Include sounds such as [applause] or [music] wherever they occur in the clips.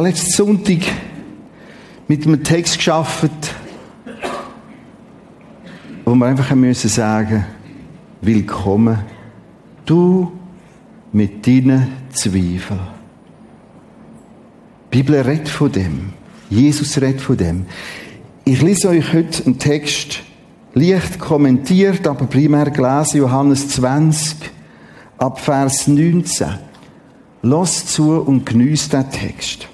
habe letzten Sonntag mit einem Text geschafft, wo wir einfach müssen sagen, willkommen, du mit deinen Zweifeln. Die Bibel redet von dem. Jesus redet von dem. Ich lese euch heute einen Text, leicht kommentiert, aber primär gelesen, Johannes 20, ab Vers 19. Los zu und genießt den Text.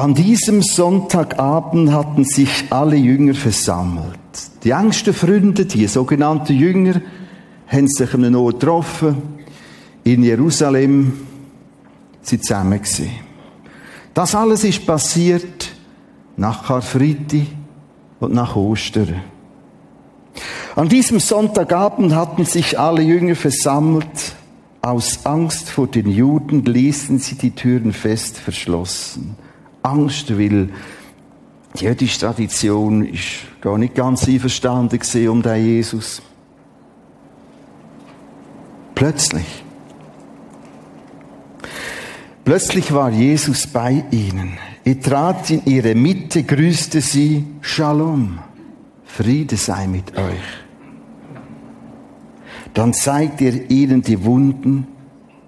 An diesem Sonntagabend hatten sich alle Jünger versammelt. Die engsten Freunde, die sogenannten Jünger, haben sich an einem Ort getroffen, in Jerusalem, sie zusammen gesehen. Das alles ist passiert nach Karfreitag und nach Ostern. An diesem Sonntagabend hatten sich alle Jünger versammelt. Aus Angst vor den Juden ließen sie die Türen fest verschlossen. Angst, weil die jüdische Tradition ist gar nicht ganz einverstanden um den Jesus. Plötzlich Plötzlich war Jesus bei ihnen. Er trat in ihre Mitte, grüßte sie, Shalom, Friede sei mit euch. Dann zeigte er ihnen die Wunden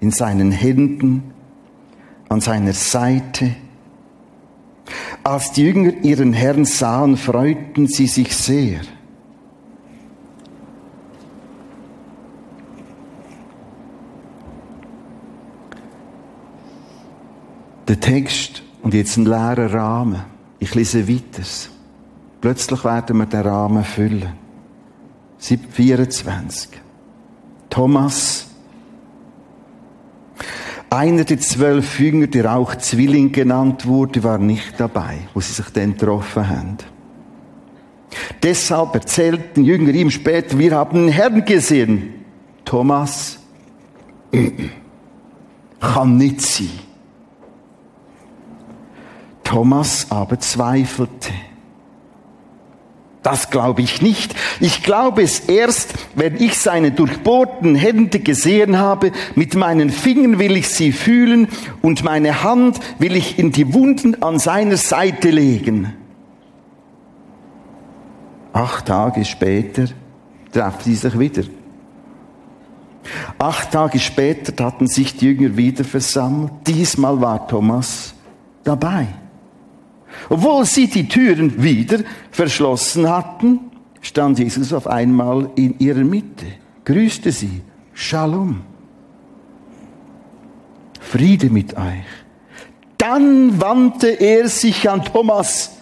in seinen Händen, an seiner Seite. Als die Jünger ihren Herrn sahen, freuten sie sich sehr. Der Text und jetzt ein leerer Rahmen. Ich lese weiter. Plötzlich werden wir den Rahmen füllen. 24. Thomas, einer der zwölf Jünger, der auch Zwilling genannt wurde, war nicht dabei, wo sie sich dann getroffen haben. Deshalb erzählten Jünger ihm später, wir haben den Herrn gesehen. Thomas, [clears throat] kann nicht sein. Thomas aber zweifelte. Das glaube ich nicht. Ich glaube es erst, wenn ich seine durchbohrten Hände gesehen habe. Mit meinen Fingern will ich sie fühlen und meine Hand will ich in die Wunden an seiner Seite legen. Acht Tage später trafen sie sich wieder. Acht Tage später hatten sich die Jünger wieder versammelt. Diesmal war Thomas dabei. Obwohl sie die Türen wieder verschlossen hatten, stand Jesus auf einmal in ihrer Mitte, grüßte sie, Shalom, Friede mit euch. Dann wandte er sich an Thomas,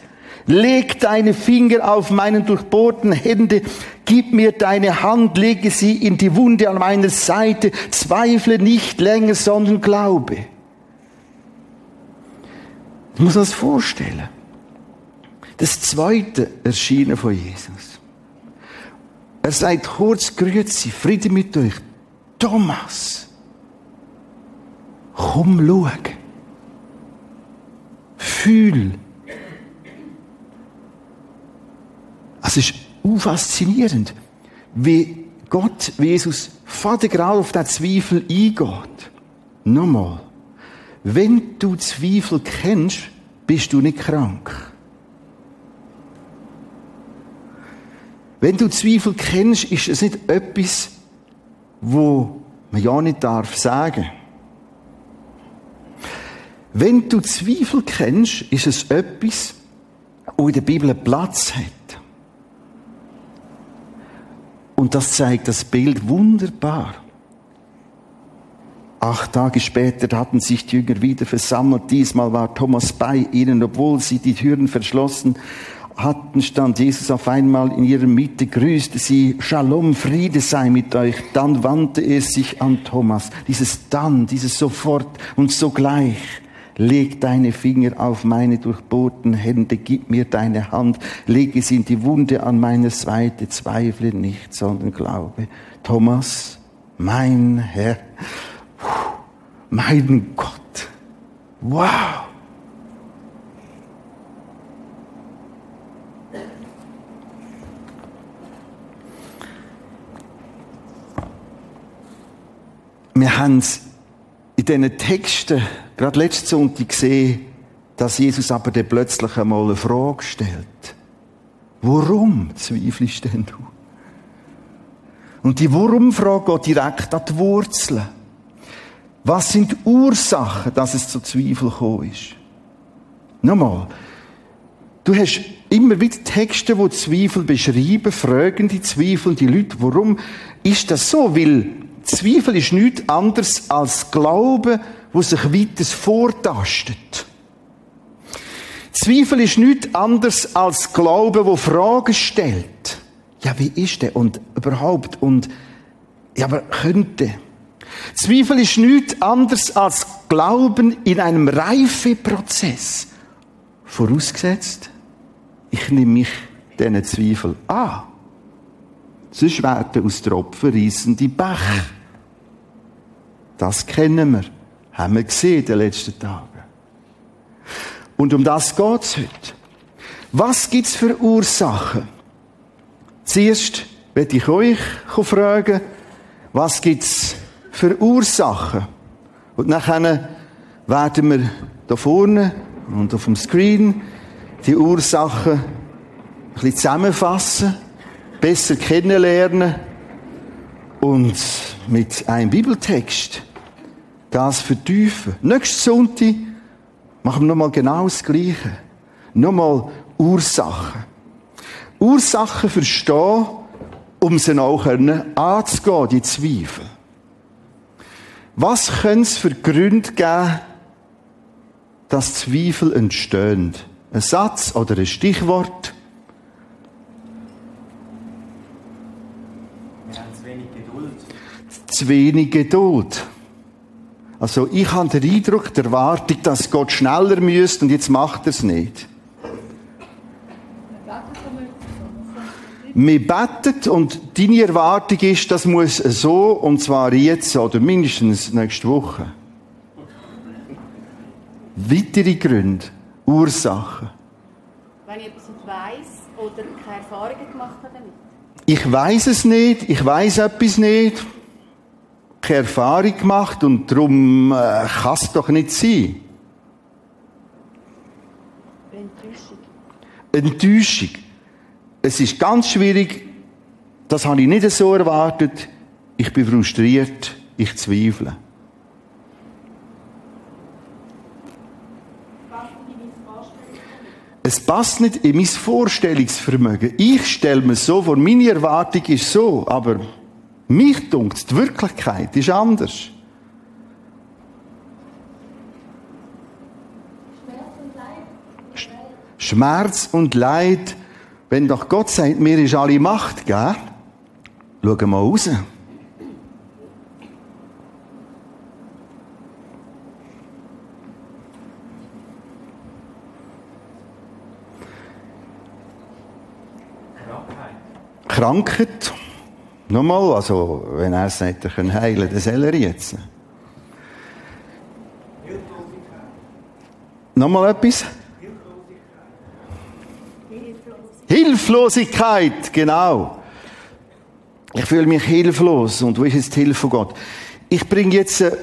leg deine Finger auf meinen durchbohrten Hände, gib mir deine Hand, lege sie in die Wunde an meiner Seite, zweifle nicht länger, sondern glaube. Ich muss das vorstellen. Das zweite Erscheinen von Jesus. Er sagt kurz, grüezi, Friede mit euch. Thomas, komm, schau. Fühl. Es ist faszinierend, wie Gott, wie Jesus, Vater gerade auf den Zweifel eingeht. Nochmal. Wenn du Zweifel kennst, bist du nicht krank. Wenn du Zweifel kennst, ist es nicht etwas, wo man ja nicht darf sagen. Wenn du Zweifel kennst, ist es etwas, wo in der Bibel Platz hat. Und das zeigt das Bild wunderbar. Acht Tage später hatten sich die Jünger wieder versammelt. Diesmal war Thomas bei ihnen, obwohl sie die Türen verschlossen hatten, stand Jesus auf einmal in ihrer Mitte, grüßte sie, Shalom, Friede sei mit euch. Dann wandte er sich an Thomas. Dieses dann, dieses sofort und sogleich. Leg deine Finger auf meine durchbohrten Hände, gib mir deine Hand, lege sie in die Wunde an meiner Seite, zweifle nicht, sondern glaube. Thomas, mein Herr, mein Gott, wow. Wir haben es in diesen Texten, gerade letzten Sonntag gesehen, dass Jesus aber dann plötzlich einmal eine Frage stellt. Warum zweifelst denn du? Und die Warum-Frage geht direkt an die Wurzeln. Was sind die Ursachen, dass es zu Zweifel gekommen ist? Nochmal. Du hast immer wieder Texte, die Zweifel beschreiben, fragen die Zweifel, die Leute, warum ist das so? Weil Zweifel ist nichts anderes als Glaube, wo sich weiter vortastet. Zweifel ist nichts anderes als Glaube, wo Fragen stellt. Ja, wie ist der? Und überhaupt? Und, ja, aber könnte. Zweifel ist nichts anderes als Glauben in einem Reifeprozess. Vorausgesetzt, ich nehme mich diesen Zweifel an. Sonst werden aus Tropfen reissende Bäche. Das kennen wir. Haben wir gesehen in den letzten Tagen. Und um das geht's heute. Was gibt's für Ursachen? Zuerst werde ich euch fragen, was gibt's für Ursachen? Und nachher werden wir da vorne und auf dem Screen die Ursachen ein bisschen zusammenfassen, besser kennenlernen und mit einem Bibeltext das vertiefen. Nächsten Sonntag machen wir nochmal genau das Gleiche. Nochmal Ursachen. Ursachen verstehen, um sie auch anzugehen, die Zweifel. Was können es für Gründe geben, dass Zweifel entstehen? Ein Satz oder ein Stichwort? Wir haben zu wenig Geduld. Zu wenig Geduld. Also ich habe den Eindruck, der Erwartung, dass Gott schneller müsste und jetzt macht er es nicht. Wir beten und deine Erwartung ist, das muss so und zwar jetzt oder mindestens nächste Woche. Weitere Gründe, Ursachen. Wenn ich etwas nicht weiss oder keine Erfahrungen gemacht habe damit. Ich weiß es nicht, ich weiß etwas nicht, keine Erfahrung gemacht und darum äh, kann es doch nicht sein. Enttäuschung. Enttäuschung. Es ist ganz schwierig, das habe ich nicht so erwartet. Ich bin frustriert, ich zweifle. Es passt nicht in mein Vorstellungsvermögen. Ich stelle mir so vor, meine Erwartung ist so, aber mich dunkt, die Wirklichkeit ist anders. Schmerz und Leid, wenn doch Gott sagt, mir ist alle Macht, gell? Schau mal raus. Krankheit. Nochmal, also, wenn er sagt, er kann heilen, dann soll er jetzt. Nochmal etwas? Hilflosigkeit, genau. Ich fühle mich hilflos. Und wo ist jetzt die Hilfe von Gott? Ich bringe jetzt äh,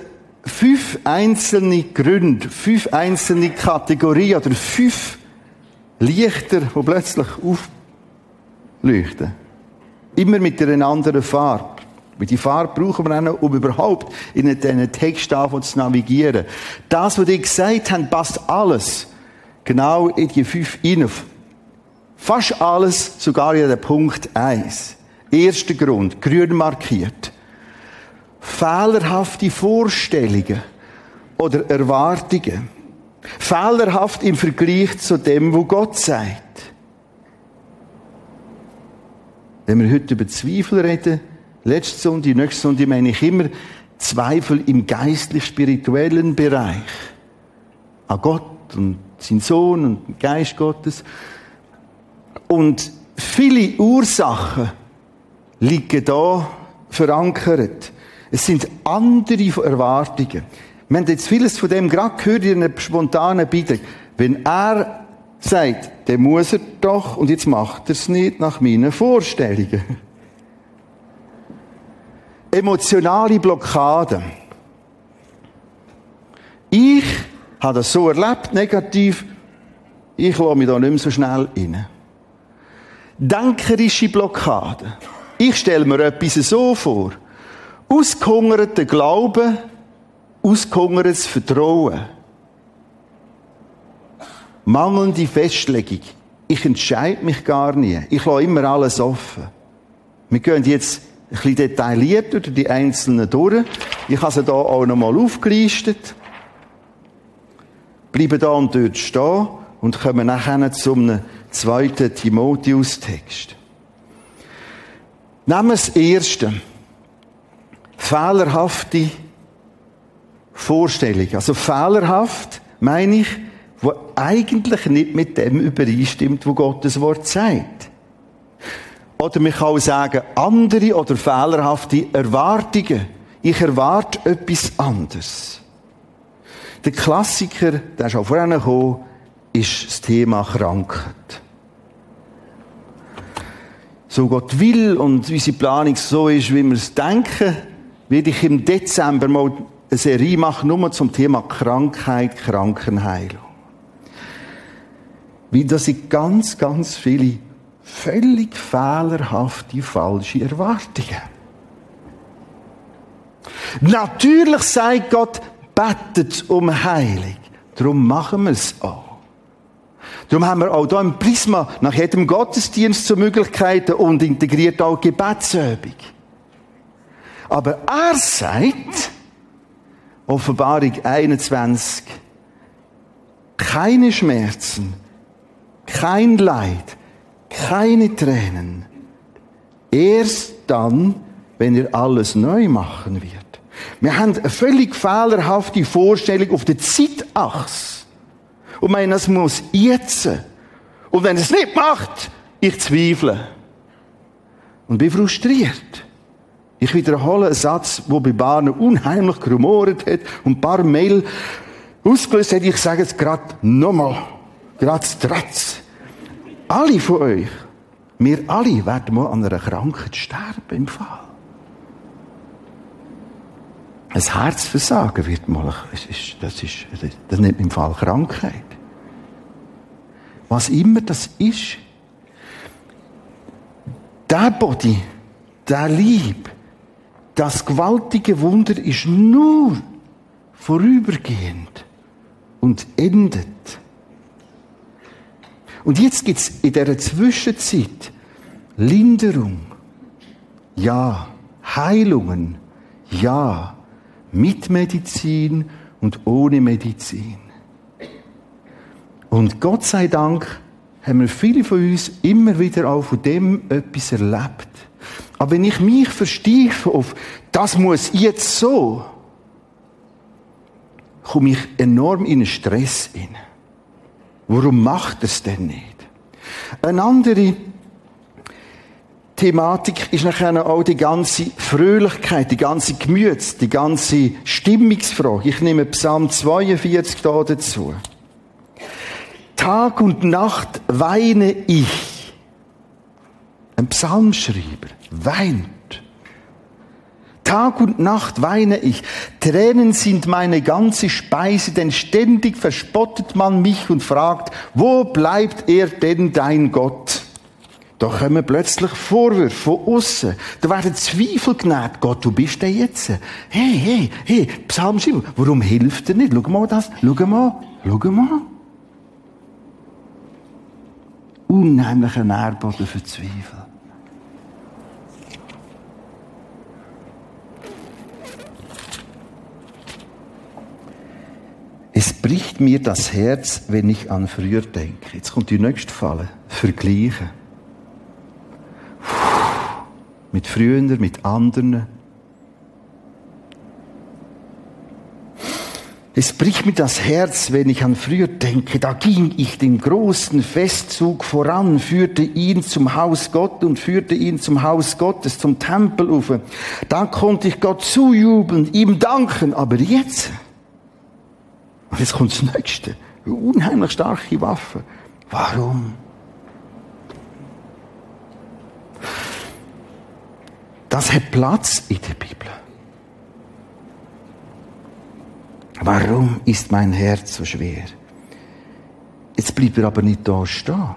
fünf einzelne Gründe, fünf einzelne Kategorien oder fünf Lichter, die plötzlich aufleuchten. Immer mit einer anderen Farbe. Weil die Farbe brauchen wir auch noch, um überhaupt in diesen Text zu navigieren. Das, was die gesagt haben, passt alles genau in die fünf rein. Fast alles, sogar in den Punkt 1. Erster Grund, grün markiert. Fehlerhafte Vorstellungen oder Erwartungen. Fehlerhaft im Vergleich zu dem, wo Gott sagt. Wenn wir heute über Zweifel reden, letzte Sonntag, nächste Sonntag meine ich immer Zweifel im geistlich-spirituellen Bereich. An Gott und sein Sohn und den Geist Gottes. Und viele Ursachen liegen da verankert. Es sind andere Erwartungen. Wir haben jetzt vieles von dem gerade gehört in einem spontanen Beitrag. Wenn er sagt, dann muss er doch, und jetzt macht er es nicht nach meinen Vorstellungen. Emotionale Blockaden. Ich habe das so erlebt, negativ. Ich lasse mich da nicht mehr so schnell rein. Denkerische Blockade. Ich stelle mir etwas so vor. Ausgehungerter Glaube, ausgehungertes Vertrauen. Mangelnde Festlegung. Ich entscheide mich gar nie. Ich lasse immer alles offen. Wir gehen jetzt ein bisschen detailliert durch die einzelnen durch. Ich habe sie hier auch nochmal aufgelistet. Bleiben da und dort stehen und kommen nachher zum zweiten Timotheus-Text. Nehmen wir das erste. Fehlerhafte Vorstellung. Also fehlerhaft meine ich, wo eigentlich nicht mit dem übereinstimmt, wo Gottes Wort sagt. Oder man kann auch sagen, andere oder fehlerhafte Erwartungen. Ich erwarte etwas anderes. Der Klassiker, der ist auch vorhin gekommen, ist das Thema Krankheit. So Gott will und unsere Planung so ist, wie wir es denken, werde ich im Dezember mal eine Serie machen, nur zum Thema Krankheit, Krankenheilung. Weil das sind ganz, ganz viele völlig fehlerhafte, falsche Erwartungen. Natürlich sagt Gott, betet um Heilung. Darum machen wir es auch. Darum haben wir auch hier im Prisma nach jedem Gottesdienst zur Möglichkeit und integriert auch Gebetsübung. Aber er sagt, Offenbarung 21, keine Schmerzen, kein Leid, keine Tränen. Erst dann, wenn er alles neu machen wird. Wir haben eine völlig fehlerhafte Vorstellung auf der Zeitachse. Und meinen, das muss jetzt. Und wenn es nicht macht, ich zweifle. Und bin frustriert. Ich wiederhole einen Satz, der bei Bahnen unheimlich gerumort hat und ein paar Mail ausgelöst hat. Ich sage es gerade nochmal. Gerade Tratz. Alle von euch, wir alle werden mal an einer Krankheit sterben im Fall. Ein Herzversagen wird mal, das ist, das ist, das nennt man im Fall Krankheit. Was immer das ist, der Body, der Lieb, das gewaltige Wunder ist nur vorübergehend und endet. Und jetzt gibt's in dieser Zwischenzeit Linderung, ja, Heilungen, ja, mit Medizin und ohne Medizin. Und Gott sei Dank haben wir viele von uns immer wieder auch von dem etwas erlebt. Aber wenn ich mich versteife auf, das muss jetzt so, komme ich enorm in einen Stress hinein. Warum macht er es denn nicht? Eine andere Thematik ist nachher auch die ganze Fröhlichkeit, die ganze Gemüts, die ganze Stimmungsfrage. Ich nehme Psalm 42 da dazu. Tag und Nacht weine ich. Ein Psalmschreiber weint. Tag und Nacht weine ich. Tränen sind meine ganze Speise, denn ständig verspottet man mich und fragt, wo bleibt er denn dein Gott? Da kommen plötzlich Vorwürfe von außen. Da werden Zweifel genährt. Gott, du bist der jetzt. Hey, hey, hey, Psalmschreiber, warum hilft er nicht? Schau mal das, schau mal, schau mal. Unheimlicher Nährboden für Zweifel. Es bricht mir das Herz, wenn ich an früher denke. Jetzt kommt die nächste Falle. Vergleichen. Mit früher, mit anderen. Es bricht mir das Herz, wenn ich an früher denke. Da ging ich den großen Festzug voran, führte ihn zum Haus Gott und führte ihn zum Haus Gottes, zum Tempelufer. Da konnte ich Gott zujubeln, ihm danken. Aber jetzt, und jetzt kommt das Nächste. Unheimlich starke Waffen. Warum? Das hat Platz in der Bibel. Warum ist mein Herz so schwer? Jetzt bleibt er aber nicht da stehen,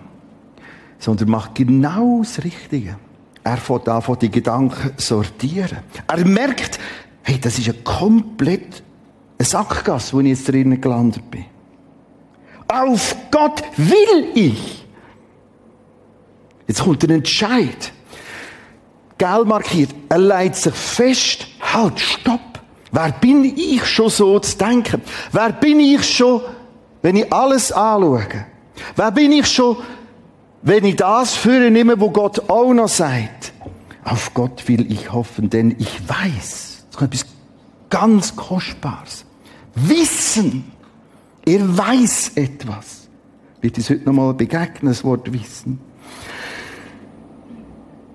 sondern macht genau das Richtige. Er fängt an, die Gedanken sortieren. Er merkt, hey, das ist ein komplett eine Sackgasse, wo ich jetzt drinnen gelandet bin. Auf Gott will ich. Jetzt kommt ein Entscheid. Gel markiert. Er leitet sich fest. Halt, stopp. Wer bin ich schon so zu denken? Wer bin ich schon, wenn ich alles anschaue? Wer bin ich schon, wenn ich das führe nehme, wo Gott auch noch sagt? Auf Gott will ich hoffen, denn ich weiß, das ist etwas ganz Kostbares. Wissen. Er weiß etwas. Wird uns heute nochmal begegnen, das Wort Wissen.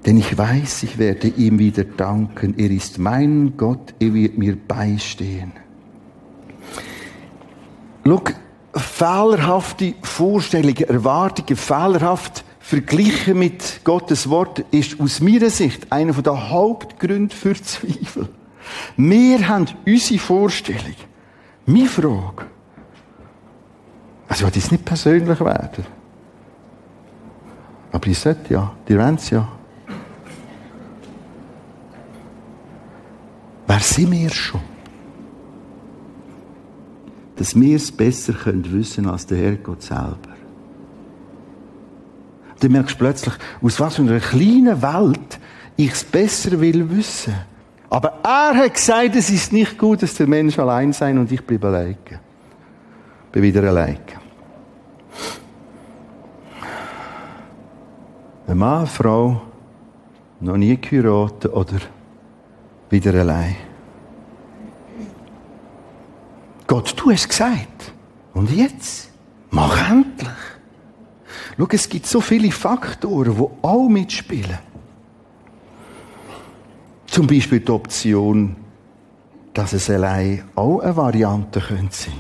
Denn ich weiß, ich werde ihm wieder danken. Er ist mein Gott, er wird mir beistehen. Schau, fehlerhafte Vorstellungen, Erwartungen, fehlerhaft verglichen mit Gottes Wort ist aus meiner Sicht einer der Hauptgründe für Zweifel. Wir haben unsere Vorstellung. Meine Frage. Also, ich will nicht persönlich werden. Aber ich sollte ja. Die wollen es ja. Wer sind wir schon? Dass wir es besser können wissen als der Herrgott selber. Du merkst plötzlich, aus was für einer kleinen Welt ich es besser will wissen. Aber er hat gesagt, es ist nicht gut, dass der Mensch allein sein und ich bleibe allein. Bin wieder allein. Ein Mann, eine Frau, noch nie geheiratet oder wieder allein. Gott, du hast gesagt. Und jetzt? Mach endlich. Schau, es gibt so viele Faktoren, die auch mitspielen. Zum Beispiel die Option, dass es allein auch eine Variante könnte sein.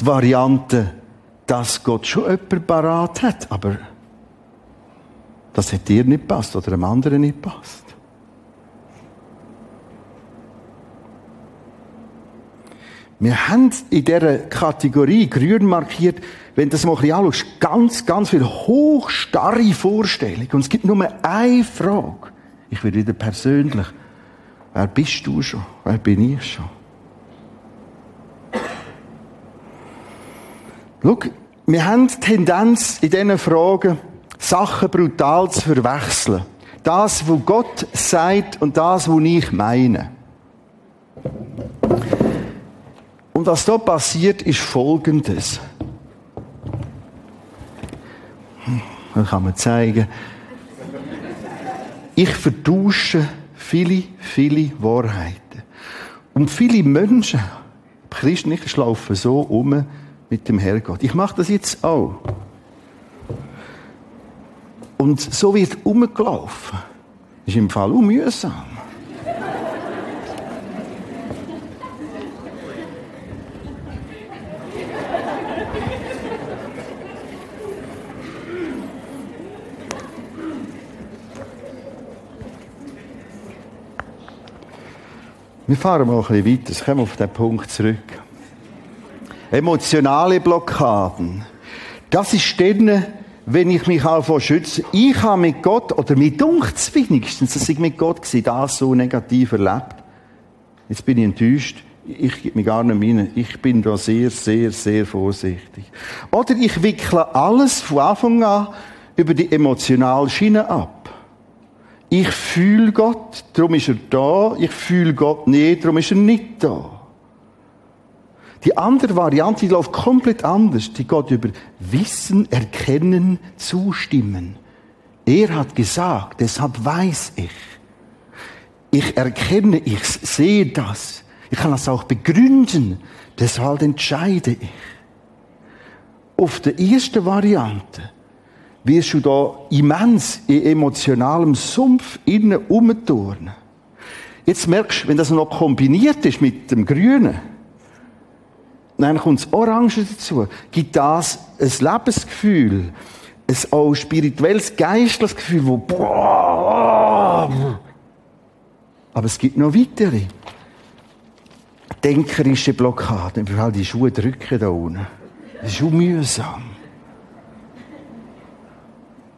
Die Variante, dass Gott schon jemanden parat hat, aber das hat dir nicht passt oder einem anderen nicht passt. Wir haben in dieser Kategorie grün markiert, wenn das mal ein bisschen anschaust, ganz, ganz viele hochstarre Vorstellungen. Und es gibt nur eine Frage. Ich will wieder persönlich. Wer bist du schon? Wer bin ich schon? Schau, wir haben die Tendenz in diesen Fragen, Sachen brutal zu verwechseln. Das, was Gott sagt und das, was ich meine. Und was da passiert, ist Folgendes. Hm, das kann man zeigen. Ich vertausche viele, viele Wahrheiten. Und viele Menschen, Christen nicht, laufen so um mit dem Herrgott. Ich mache das jetzt auch. Und so wird umgelaufen. Ist im Fall auch mühsam. Wir fahren mal ein bisschen weiter. Ich komme auf den Punkt zurück. Emotionale Blockaden. Das ist dann, wenn ich mich davor schütze. Ich habe mit Gott, oder mit dunkt wenigstens, dass ich mit Gott das so negativ erlebt. Jetzt bin ich enttäuscht. Ich gebe mich gar nicht rein. Ich bin da sehr, sehr, sehr vorsichtig. Oder ich wickle alles von Anfang an über die emotionale Schiene ab. Ich fühle Gott, darum ist er da. Ich fühle Gott nicht, darum ist er nicht da. Die andere Variante, die läuft komplett anders. Die geht über Wissen, Erkennen, Zustimmen. Er hat gesagt, deshalb weiß ich. Ich erkenne, ich sehe das. Ich kann das auch begründen. Deshalb entscheide ich. Auf der ersten Variante wirst du da immens in emotionalem Sumpf innen umturnen. Jetzt merkst du, wenn das noch kombiniert ist mit dem Grünen, dann kommt das Orange dazu, gibt das ein Lebensgefühl, ein auch spirituelles, geistliches Gefühl, wo boah, aber es gibt noch weitere. denkerische Blockaden. Ich will die Schuhe drücken da unten. Das ist schon mühsam.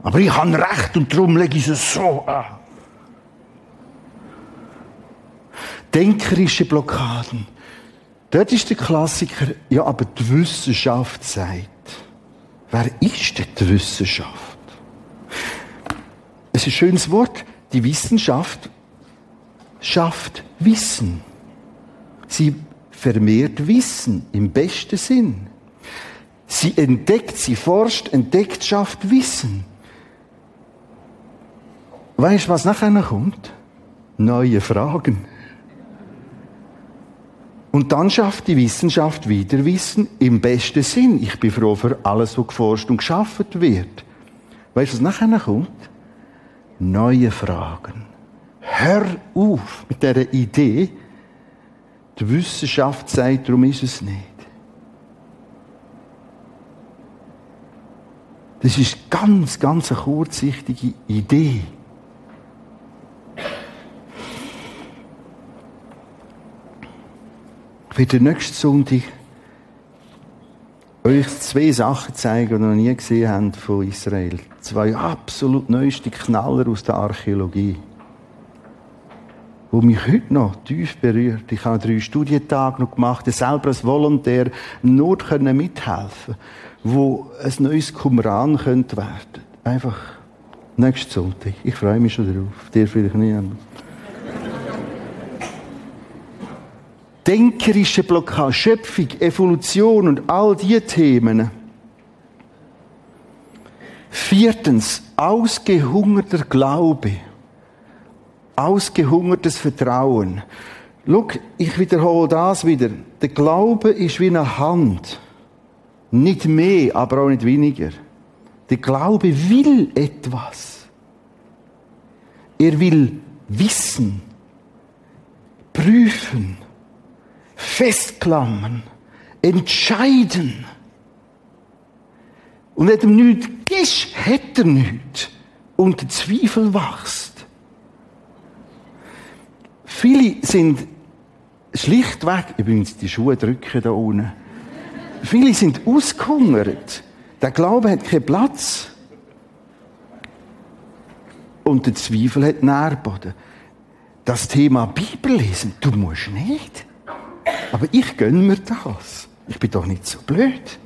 Aber ich habe recht und darum lege ich es so an. Denkerische Blockaden. Dort ist der Klassiker, ja, aber die Wissenschaft sagt. Wer ist denn die Wissenschaft? Es ist ein schönes Wort. Die Wissenschaft schafft Wissen. Sie vermehrt Wissen im besten Sinn. Sie entdeckt, sie forscht, entdeckt, schafft Wissen. Weißt du, was nachher noch kommt? Neue Fragen. Und dann schafft die Wissenschaft wieder Wissen im besten Sinn. Ich bin froh für alles, was geforscht und geschaffen wird. Weißt du, was nachher noch kommt? Neue Fragen. Hör auf mit dieser Idee. Die Wissenschaft sagt, darum ist es nicht. Das ist ganz, ganz eine kurzsichtige Idee. Werde nächsten Sonntag euch zwei Sachen zeigen, die ihr noch nie gesehen habt von Israel. Zwei absolut neueste Knaller aus der Archäologie. Wo mich heute noch tief berührt. Ich habe drei Studientage noch gemacht, selber als Volontär nur mithelfen wo ein neues Qumran könnte werden. Einfach nächsten Sonntag. Ich freue mich schon darauf. Dir vielleicht nicht. Denkerische Blockade, Schöpfung, Evolution und all diese Themen. Viertens, ausgehungerter Glaube. Ausgehungertes Vertrauen. Schau, ich wiederhole das wieder. Der Glaube ist wie eine Hand. Nicht mehr, aber auch nicht weniger. Der Glaube will etwas. Er will wissen, prüfen, festklammern, entscheiden. Und wenn ihm nichts ist, hat er nichts. Und der Zweifel wächst. Viele sind schlichtweg, übrigens die Schuhe drücken da unten, viele sind ausgehungert. Der Glaube hat keinen Platz. Und der Zweifel hat Nährboden. Das Thema Bibel lesen, du musst nicht. Aber ich gönne mir das. Ich bin doch nicht so blöd.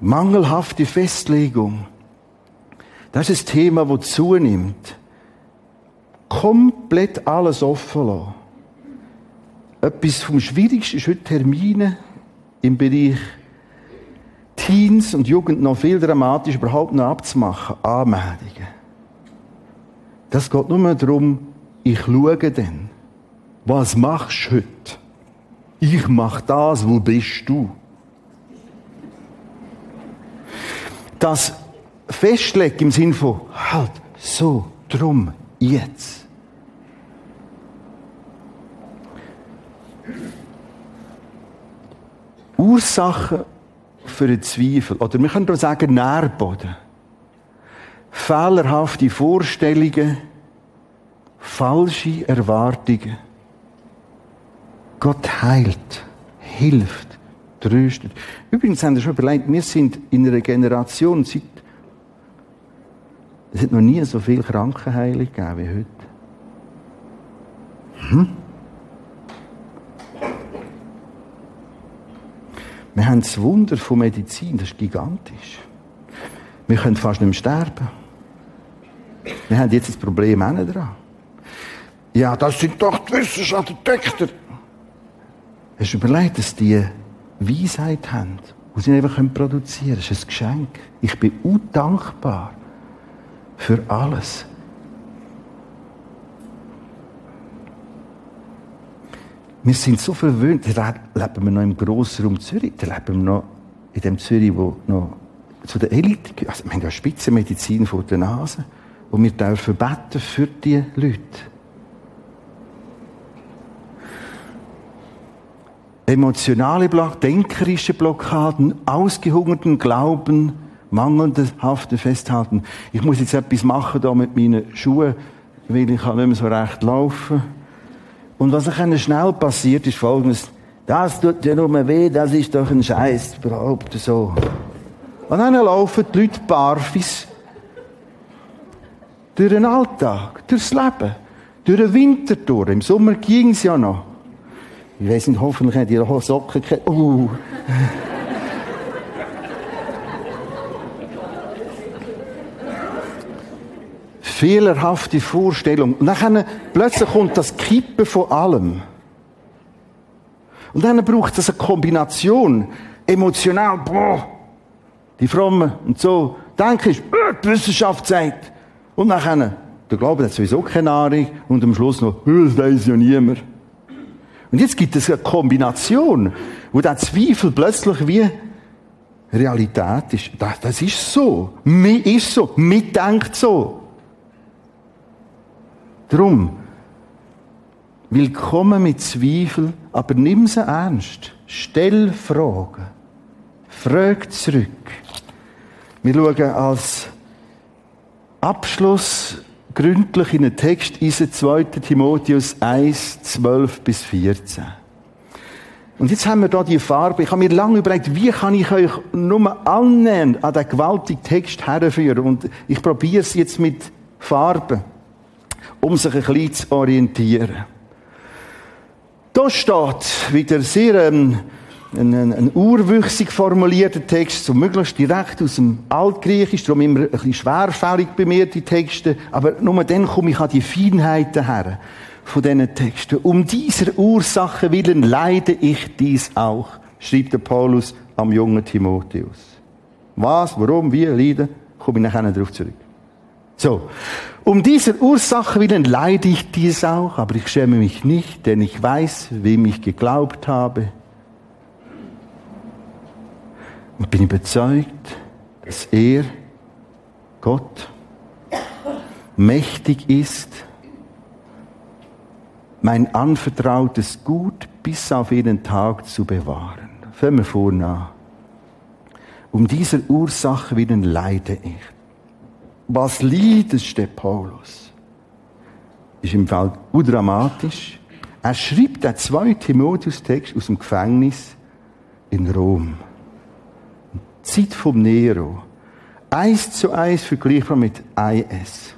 Mangelhafte Festlegung. Das ist das Thema, das zunimmt. Komplett alles offen lassen. Etwas vom Schwierigsten ist heute Termine im Bereich Teens und Jugend noch viel dramatisch überhaupt noch abzumachen. Anmeldungen. Das geht nur darum, ich schaue dann. Was machst du heute? Ich mach das, wo bist du? Das Festlegen im Sinn von, halt, so, drum, jetzt. Ursachen für den Zweifel, oder wir können auch sagen Nährboden. Fehlerhafte Vorstellungen, falsche Erwartungen. Gott heilt, hilft, tröstet. Übrigens haben wir schon überlegt, wir sind in einer Generation, seit es hat noch nie so viel Krankenheilung gegeben wie heute. Hm? Wir haben das Wunder von Medizin, das ist gigantisch. Wir können fast nicht mehr sterben. Wir haben jetzt das Problem auch nicht dran. Ja, das sind doch die Wissenschaftler, die Töchter. Hast du überlegt, dass die Weisheit haben, die sie einfach produzieren können? Das ist ein Geschenk. Ich bin undankbar für alles. Wir sind so verwöhnt. Da leben wir noch im Grossraum Zürich. Da leben wir noch in dem Zürich, wo noch zu der Elite gehört. Also, wir haben ja Spitzenmedizin vor der Nase. Und wir dürfen beten für die Leute. Emotionale Blockaden, denkerische Blockaden, ausgehungerten Glauben, mangelnde Hafte festhalten. Ich muss jetzt etwas machen da mit meinen Schuhen. weil ich kann nicht mehr so recht laufen. Und was dann schnell passiert, ist folgendes. Das tut ja nur weh, das ist doch ein Scheiß, überhaupt so. Und dann laufen die Leute barfis durch den Alltag, durchs Leben, durch den Winter durch. Im Sommer ging es ja noch. Ich weiss nicht, hoffentlich habt ihr auch Socken gehabt. Uh. Fehlerhafte Vorstellung. Und dann plötzlich kommt das Kippen von allem. Und dann braucht es eine Kombination. Emotional, boah, die Frommen und so. Denke ich, äh, die Wissenschaft sagt. Und dann, der Glaube hat sowieso keine Ahnung. Und am Schluss noch, äh, das weiß ja niemand. Und jetzt gibt es eine Kombination, wo der Zweifel plötzlich wie Realität ist. Das, das ist so. Mir ist so. Mir denkt so. Drum, willkommen mit Zweifel, aber nimm sie ernst. Stell Fragen. Frag zurück. Wir schauen als Abschluss gründlich in den Text in 2. Timotheus 1, 12 bis 14. Und jetzt haben wir da die Farbe. Ich habe mir lange überlegt, wie kann ich euch nur annähernd an den gewaltigen Text herführen. Und ich probiere es jetzt mit Farben, um sich ein bisschen zu orientieren. Da steht wieder sehr ähm, ein, ein, ein urwüchsig formulierter Text, so möglichst direkt aus dem Altgriechisch, darum immer ein bisschen schwerfällig bei mir, die Texte, aber nur dann komme ich an die Feinheiten her von diesen Texten. Um dieser Ursache willen leide ich dies auch, schreibt der Paulus am jungen Timotheus. Was, warum, wie leiden, komme ich nachher darauf zurück. So. Um dieser Ursache willen leide ich dies auch, aber ich schäme mich nicht, denn ich weiß, wem ich geglaubt habe, und bin überzeugt, dass er, Gott, mächtig ist, mein anvertrautes Gut bis auf jeden Tag zu bewahren. Fangen wir vorne an. Um dieser Ursache willen leide ich. Was leidet der Paulus? Ist im Fall dramatisch. Er schreibt den zwei Timotheus-Text aus dem Gefängnis in Rom. Zeit vom Nero. Eins zu eins vergleichbar mit IS.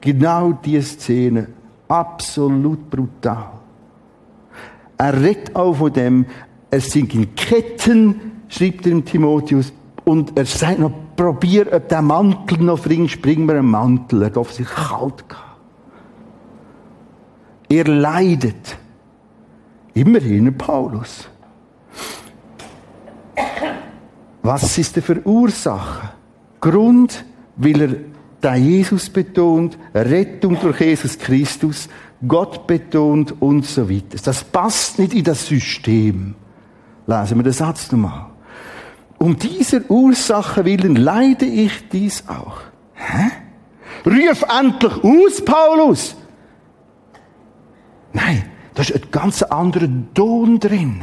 Genau diese Szene. Absolut brutal. Er redet auch von dem, es sind in Ketten, schreibt er im Timotheus, und er sagt noch, probier, ob der Mantel noch fringt, bring mir einen Mantel. Er darf sich kalt gehabt. Er leidet. Immerhin Paulus. Was ist der Verursacher? Grund, weil er den Jesus betont, Rettung durch Jesus Christus, Gott betont und so weiter. Das passt nicht in das System. Lesen wir den Satz nochmal. Um dieser Ursache willen leide ich dies auch. Hä? Ruf endlich aus, Paulus! Nein, da ist ein ganz anderer Ton drin.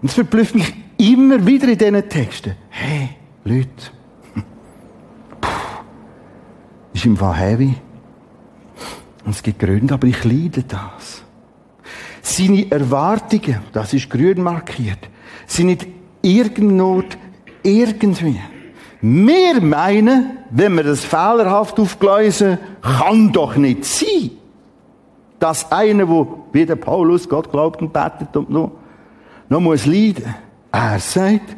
Und es verblüfft mich immer wieder in diesen Texten. Hey, Leute, [laughs] Puh, ist im Fall heavy. Und es gibt Gründe, aber ich leide das. Seine Erwartungen, das ist grün markiert, sind nicht irgendwo, irgendwie. Wir meinen, wenn wir das fehlerhaft aufgleisen, kann doch nicht sein, dass einer, wo wie der Paulus Gott glaubt und betet und noch, noch muss leiden. Er sagt,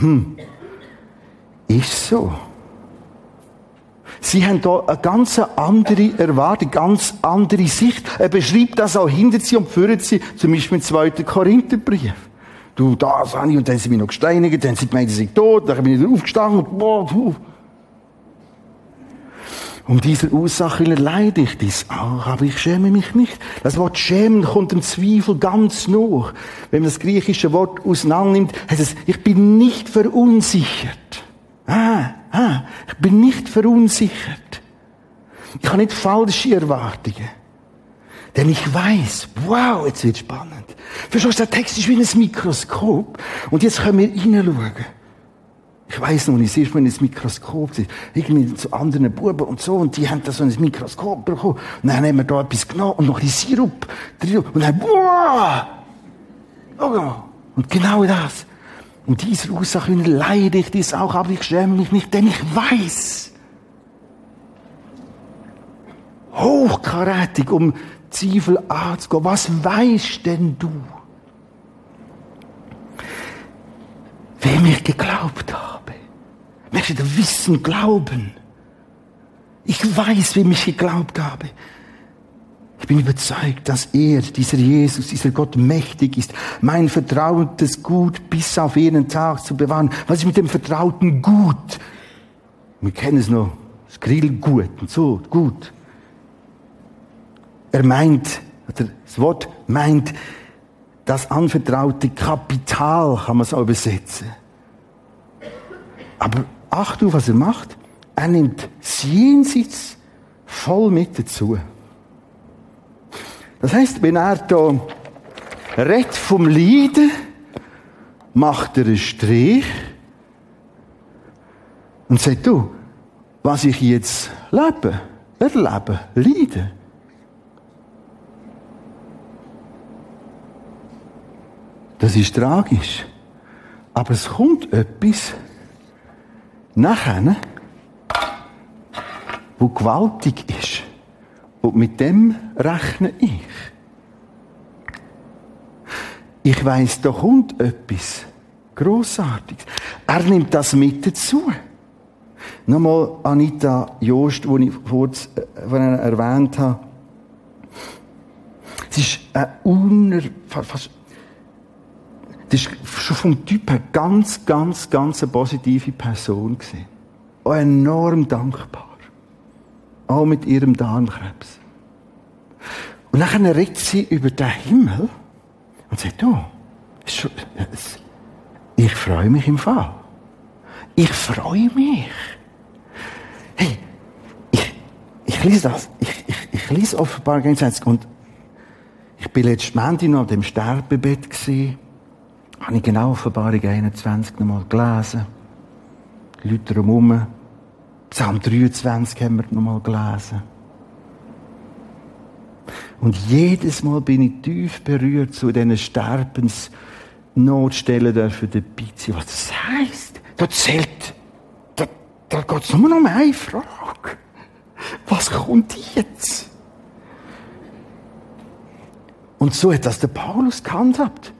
hm, ist so. Sie haben da eine ganz andere Erwartung, ganz andere Sicht. Er beschreibt das auch hinter sie und führt sie, zum Beispiel im zweiten Korintherbrief. Du, da habe ich, und dann sind wir noch gesteinigt, dann sind sie sind tot, dann bin ich wieder aufgestanden, und, boah, puh. Um dieser Ursache leide ich dies auch, aber ich schäme mich nicht. Das Wort schämen kommt dem Zweifel ganz nach. Wenn man das griechische Wort auseinandernimmt, heißt es, ich bin nicht verunsichert. Ah, ah, ich bin nicht verunsichert. Ich habe nicht falsche Erwartungen. Denn ich weiß, wow, jetzt wird spannend. Verstehst du, der Text ist wie ein Mikroskop. Und jetzt können wir hineinschauen. Ich weiss noch, ich sehe mal ins Mikroskop, irgendwie zu anderen Buben und so, und die haben da so ein Mikroskop bekommen. Und dann haben wir da etwas genommen und noch ein Sirup drin. Und dann, boah! Oh, und genau das. Und dieser Ursache leide ich dies auch, aber ich schäme mich nicht, denn ich weiß, hochkarätig, um Zweifel anzugehen, was weißt denn du? Wem ich geglaubt habe. Möchte wissen, glauben? Ich weiß, wem ich geglaubt habe. Ich bin überzeugt, dass er, dieser Jesus, dieser Gott mächtig ist, mein vertrautes Gut bis auf jeden Tag zu bewahren. Was ist mit dem vertrauten Gut? Wir kennen es noch, das Grillgut und so, gut. Er meint, das Wort meint, das anvertraute Kapital, kann man so übersetzen. Aber acht auf, was er macht. Er nimmt das Jenseits voll mit dazu. Das heißt, wenn er da redet vom Leiden, macht er einen Strich und sagt, du, was ich jetzt lebe, erlebe, leide, das ist tragisch. Aber es kommt etwas nachher, wo gewaltig ist. Und mit dem rechne ich. Ich weiß, da kommt etwas Grossartiges. Er nimmt das mit dazu. Nochmal Anita Jost, die ich äh, erwähnt habe. Es ist ein uner, fast, das ist schon vom Typ her ganz, ganz, ganz eine positive Person gewesen. Auch enorm dankbar. Auch mit ihrem Darmkrebs. Und dann redet sie über den Himmel und sagt, du, ich freue mich im Fall. Ich freue mich. Hey, ich, ich lese das, ich, ich, ich lese Offenbarung 21 und ich bin letztes Montag noch auf dem Sterbebett gewesen, habe ich genau Offenbarung 21 nochmal gelesen. Leute drumherum. Psalm 23 haben wir nochmal gelesen. Und jedes Mal bin ich tief berührt zu diesen Sterbensnotstellen dürfen dabei sein. Was das heisst? Da zählt, da, da geht es nur noch um eine Frage. Was kommt jetzt? Und so hat das der Paulus gehandhabt.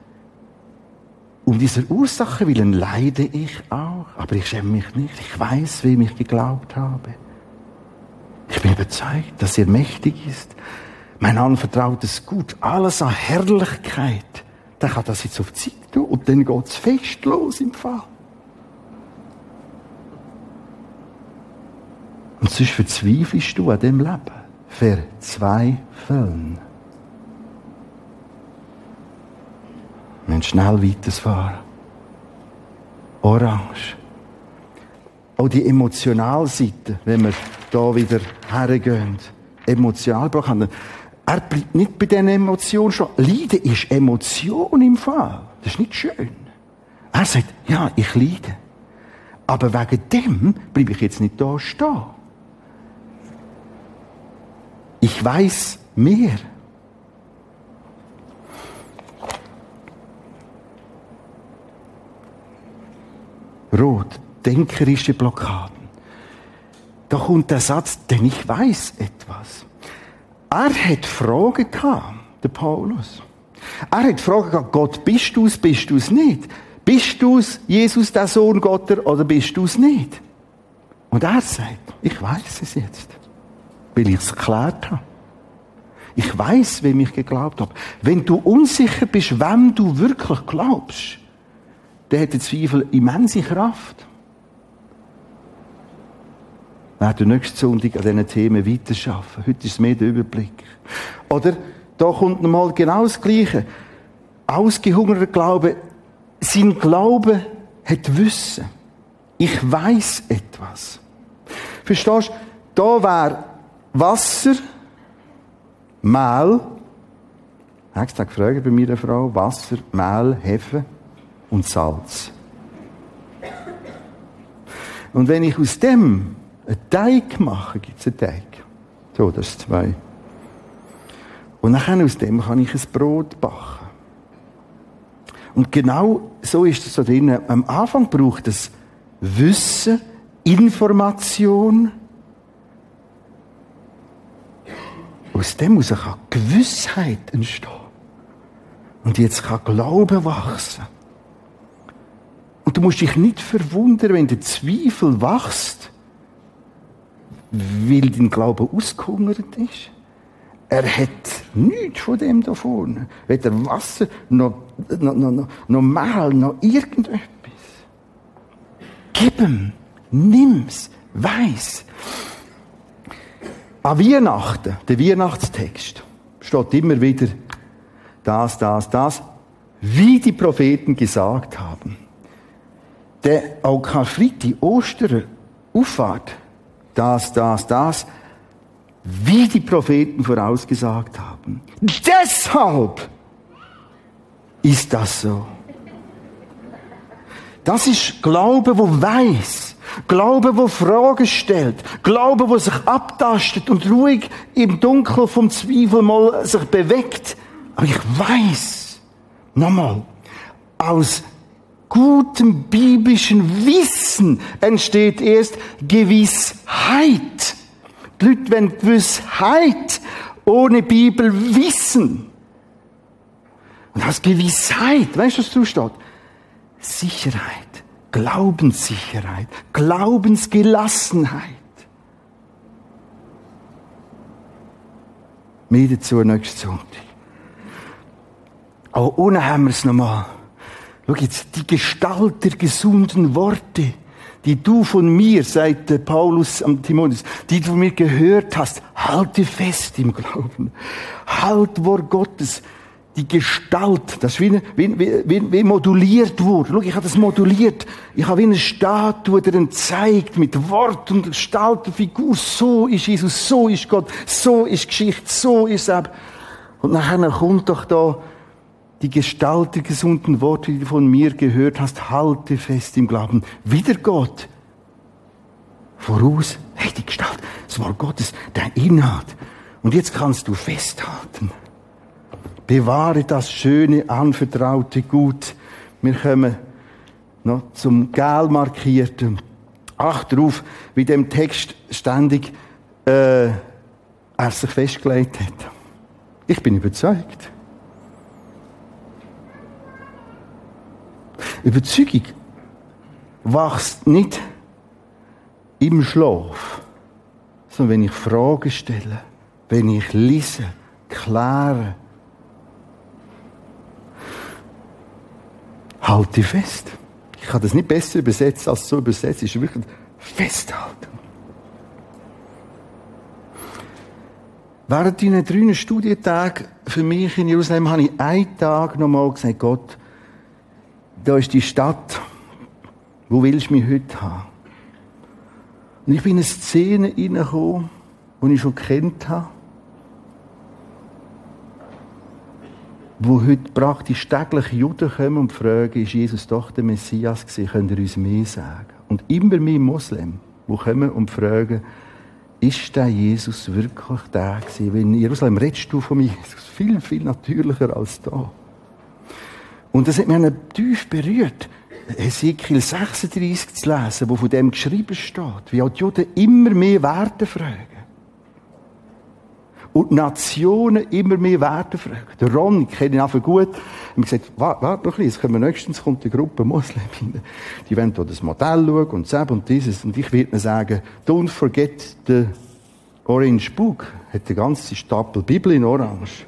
Um dieser Ursache willen leide ich auch, aber ich schäme mich nicht. Ich weiß, wem ich geglaubt habe. Ich bin überzeugt, dass er mächtig ist. Mein anvertrautes Gut, alles an Herrlichkeit, der kann das jetzt auf die Zeit tun und dann geht's fest los im Fall. Und sonst verzweifelst du an dem Leben. Verzweifeln. Wir müssen schnell weiterfahren. Orange. Auch die Emotionalseite, wenn wir da wieder hergehen. Emotionalblockade. Er bleibt nicht bei diesen Emotionen schon. Leiden ist Emotion im Fall. Das ist nicht schön. Er sagt, ja, ich leide. Aber wegen dem bleibe ich jetzt nicht da stehen. Ich weiß mehr. Rot, denkerische Blockaden. Da kommt der Satz, denn ich weiß etwas. Er hat Fragen gehabt, der Paulus. Er hat Fragen gehabt, Gott, bist du es, bist du es nicht? Bist du es, Jesus, der Sohn Gottes, oder bist du es nicht? Und er sagt, ich weiß es jetzt, weil ich es geklärt habe. Ich weiß, wem ich geglaubt habe. Wenn du unsicher bist, wem du wirklich glaubst, der hat der Zweifel immense Kraft. Wir werden nächste Sonntag an diesen Themen weiterarbeiten. Heute ist es mehr der Überblick. Oder, da kommt nochmal genau das Gleiche. Ausgehungerter Glaube, sein Glaube hat Wissen. Ich weiß etwas. Verstehst du? Da wäre Wasser, Mehl, ich habe gefragt bei meiner Frau, Wasser, Mehl, Hefe und Salz. Und wenn ich aus dem einen Teig mache, gibt es einen Teig. So, das ist zwei. Und dann aus dem kann ich ein Brot backen. Und genau so ist es so drin. Am Anfang braucht es Wissen, Information. Aus dem muss kann Gewissheit entstehen. Und jetzt kann Glaube wachsen. Du musst dich nicht verwundern, wenn der Zweifel wächst, weil dein Glaube ausgehungert ist. Er hat nichts von dem davon. Weder Wasser, noch, noch, noch, noch Mehl, noch irgendetwas. Gib ihm, nimm's, weiß. An Weihnachten, der Weihnachtstext, steht immer wieder das, das, das, wie die Propheten gesagt haben. Der auch Karfreitag, Ostern, Auffahrt, das, das, das, wie die Propheten vorausgesagt haben. Deshalb ist das so. Das ist Glaube, wo weiß. Glaube, wo Fragen stellt. Glaube, wo sich abtastet und ruhig im Dunkel vom Zweifel mal sich bewegt. Aber ich weiß, nochmal, aus gutem biblischen Wissen entsteht erst Gewissheit. Die Leute wollen Gewissheit ohne Bibel wissen. Und aus Gewissheit, weißt du, was da steht? Sicherheit, Glaubenssicherheit, Glaubensgelassenheit. Mehr dazu nächsten Sonntag. Aber ohne haben wir es nochmal. Schau jetzt, die Gestalt der gesunden Worte, die du von mir, seit Paulus am Timotheus, die du von mir gehört hast, halte fest im Glauben. Halt Wort Gottes die Gestalt, das ist wie, wie, wie, wie moduliert wurde. Schau, ich habe das moduliert. Ich habe wie eine Statue, die dann zeigt mit Wort und Gestalt und Figur. So ist Jesus, so ist Gott, so ist Geschichte, so ist es. Und nachher kommt doch da die Gestalt der gesunden Worte, die du von mir gehört hast, halte fest im Glauben. Wieder Gott. Voraus, hey, die Gestalt, das Wort Gottes, der Inhalt. Und jetzt kannst du festhalten. Bewahre das schöne, anvertraute Gut. Wir kommen noch zum gel markierten. Acht darauf, wie dem Text ständig äh, er sich festgelegt hat. Ich bin überzeugt. Überzeugung wächst nicht im Schlaf, sondern wenn ich Fragen stelle, wenn ich lese, kläre, halte fest. Ich kann das nicht besser übersetzen als so übersetzt. Es ist wirklich festhalten. Während diesen drei Studientagen für mich in Jerusalem habe ich einen Tag nochmal gesagt, Gott, da ist die Stadt, wo willst du mich heute haben? Und ich bin in eine Szene hineingekommen, die ich schon kennt habe. wo heute praktisch täglich Juden kommen und fragen, ist Jesus doch der Messias gewesen? Könnt ihr uns mehr sagen? Und immer mehr Moslem, die kommen und fragen, ist der Jesus wirklich der gewesen? Weil in Jerusalem redest du von Jesus viel, viel natürlicher als da. Und das hat mich tief berührt. Ezekiel 36 zu lesen, wo von dem geschrieben steht, wie auch die Juden immer mehr Werte fragen und Nationen immer mehr Werte fragen. Der Ron, ich kenne ihn einfach gut, hat mir gesagt, warte, warte noch ein bisschen, kommen nächstens kommt eine Gruppe Moslem rein. Die wollen da das Modell schauen und das und dieses. Und ich werde mir sagen, don't forget the Orange Book. Hat eine ganze Stapel Bibel in Orange.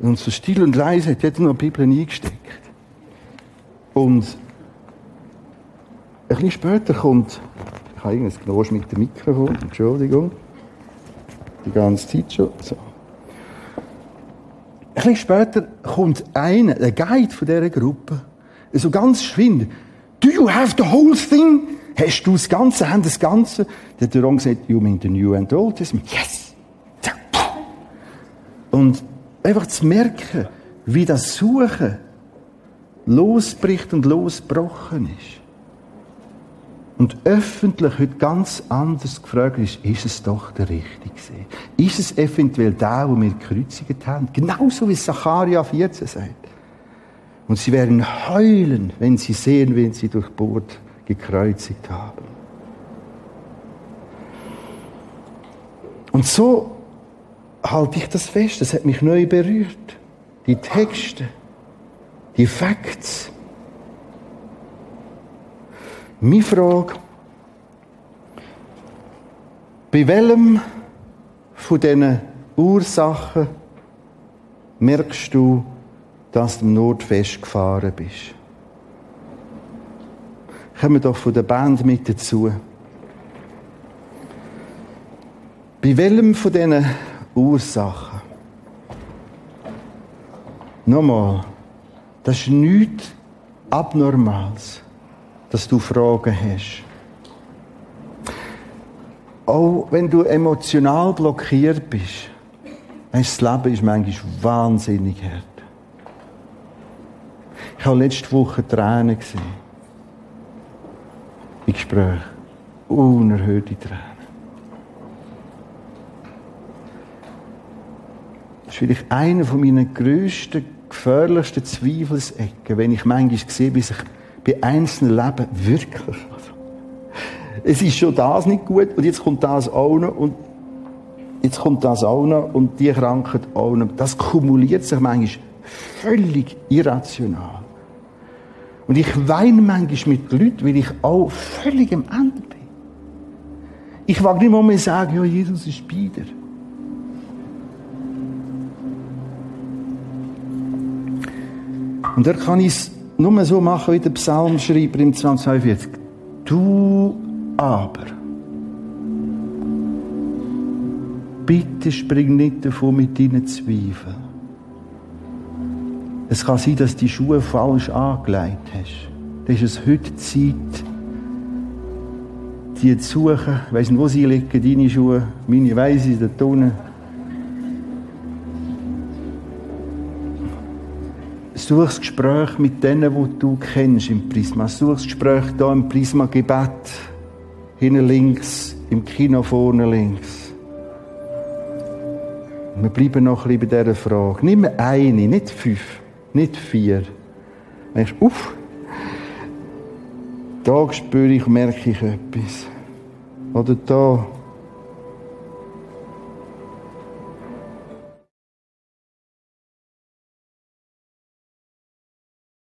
Und so still und leise hat jeder noch eine Bibel eingesteckt. Und ein bisschen später kommt, ich habe irgendein Knosch mit dem Mikrofon, Entschuldigung die ganze Zeit schon. So. Ein bisschen später kommt einer, der Guide von dieser Gruppe, so ganz schwind. Do you have the whole thing? Hast du das Ganze? Haben das Ganze? Der hat der gesagt, you mean the New and Old? Yes! Und einfach zu merken, wie das Suchen losbricht und losbrochen ist. und öffentlich heute ganz anders gefragt ist, ist es doch der Richtige gewesen? Ist es eventuell der, den wir gekreuzigt haben? Genauso wie Zacharia 14 sagt. Und sie werden heulen, wenn sie sehen, wen sie durch Bord gekreuzigt haben. Und so halte ich das fest. Das hat mich neu berührt. Die Texte, die Facts. Meine Frage, bei welchem von diesen Ursachen merkst du, dass du im Nordfest gefahren bist? Kommen doch von der Band mit dazu. Bei welchem von diesen Ursachen? Nochmal, das ist nichts Abnormales, dass du Fragen hast. Auch wenn du emotional blockiert bist, das Leben ist manchmal wahnsinnig hart. Ich habe letzte Woche Tränen gesehen. Im Gespräch. Unerhörte Tränen. Das ist vielleicht einer von meinen grössten, gefährlichsten Zweifelsecken, wenn ich manchmal sehe, wie sich bei einzelnen Leben wirklich, also, es ist schon das nicht gut und jetzt kommt das auch noch und jetzt kommt das auch noch und die Krankheit auch noch. Das kumuliert sich manchmal völlig irrational. Und ich weine manchmal mit Leuten, weil ich auch völlig am Ende bin. Ich wage nicht mal mehr sagen, ja, Jesus ist bei Und da kann ich es nur so machen, wie der Psalmschreiber im 242. Du aber, bitte spring nicht davon mit deinen Zweifeln. Es kann sein, dass du die Schuhe falsch angelegt hast. Dann ist es heute Zeit, die zu suchen. Ich weiss nicht, wo sie liegen, deine Schuhe. Meine weiss ich, da unten. Such das Gespräch mit denen, die du kennst im Prisma. Such das Gespräch hier im Prisma Gebet. Hinten links, im Kino vorne links. Wir bleiben noch ein bisschen bei dieser Frage. Nimm eine, nicht fünf, nicht vier. Denkst du, uff, da spüre ich, merke ich etwas. Oder da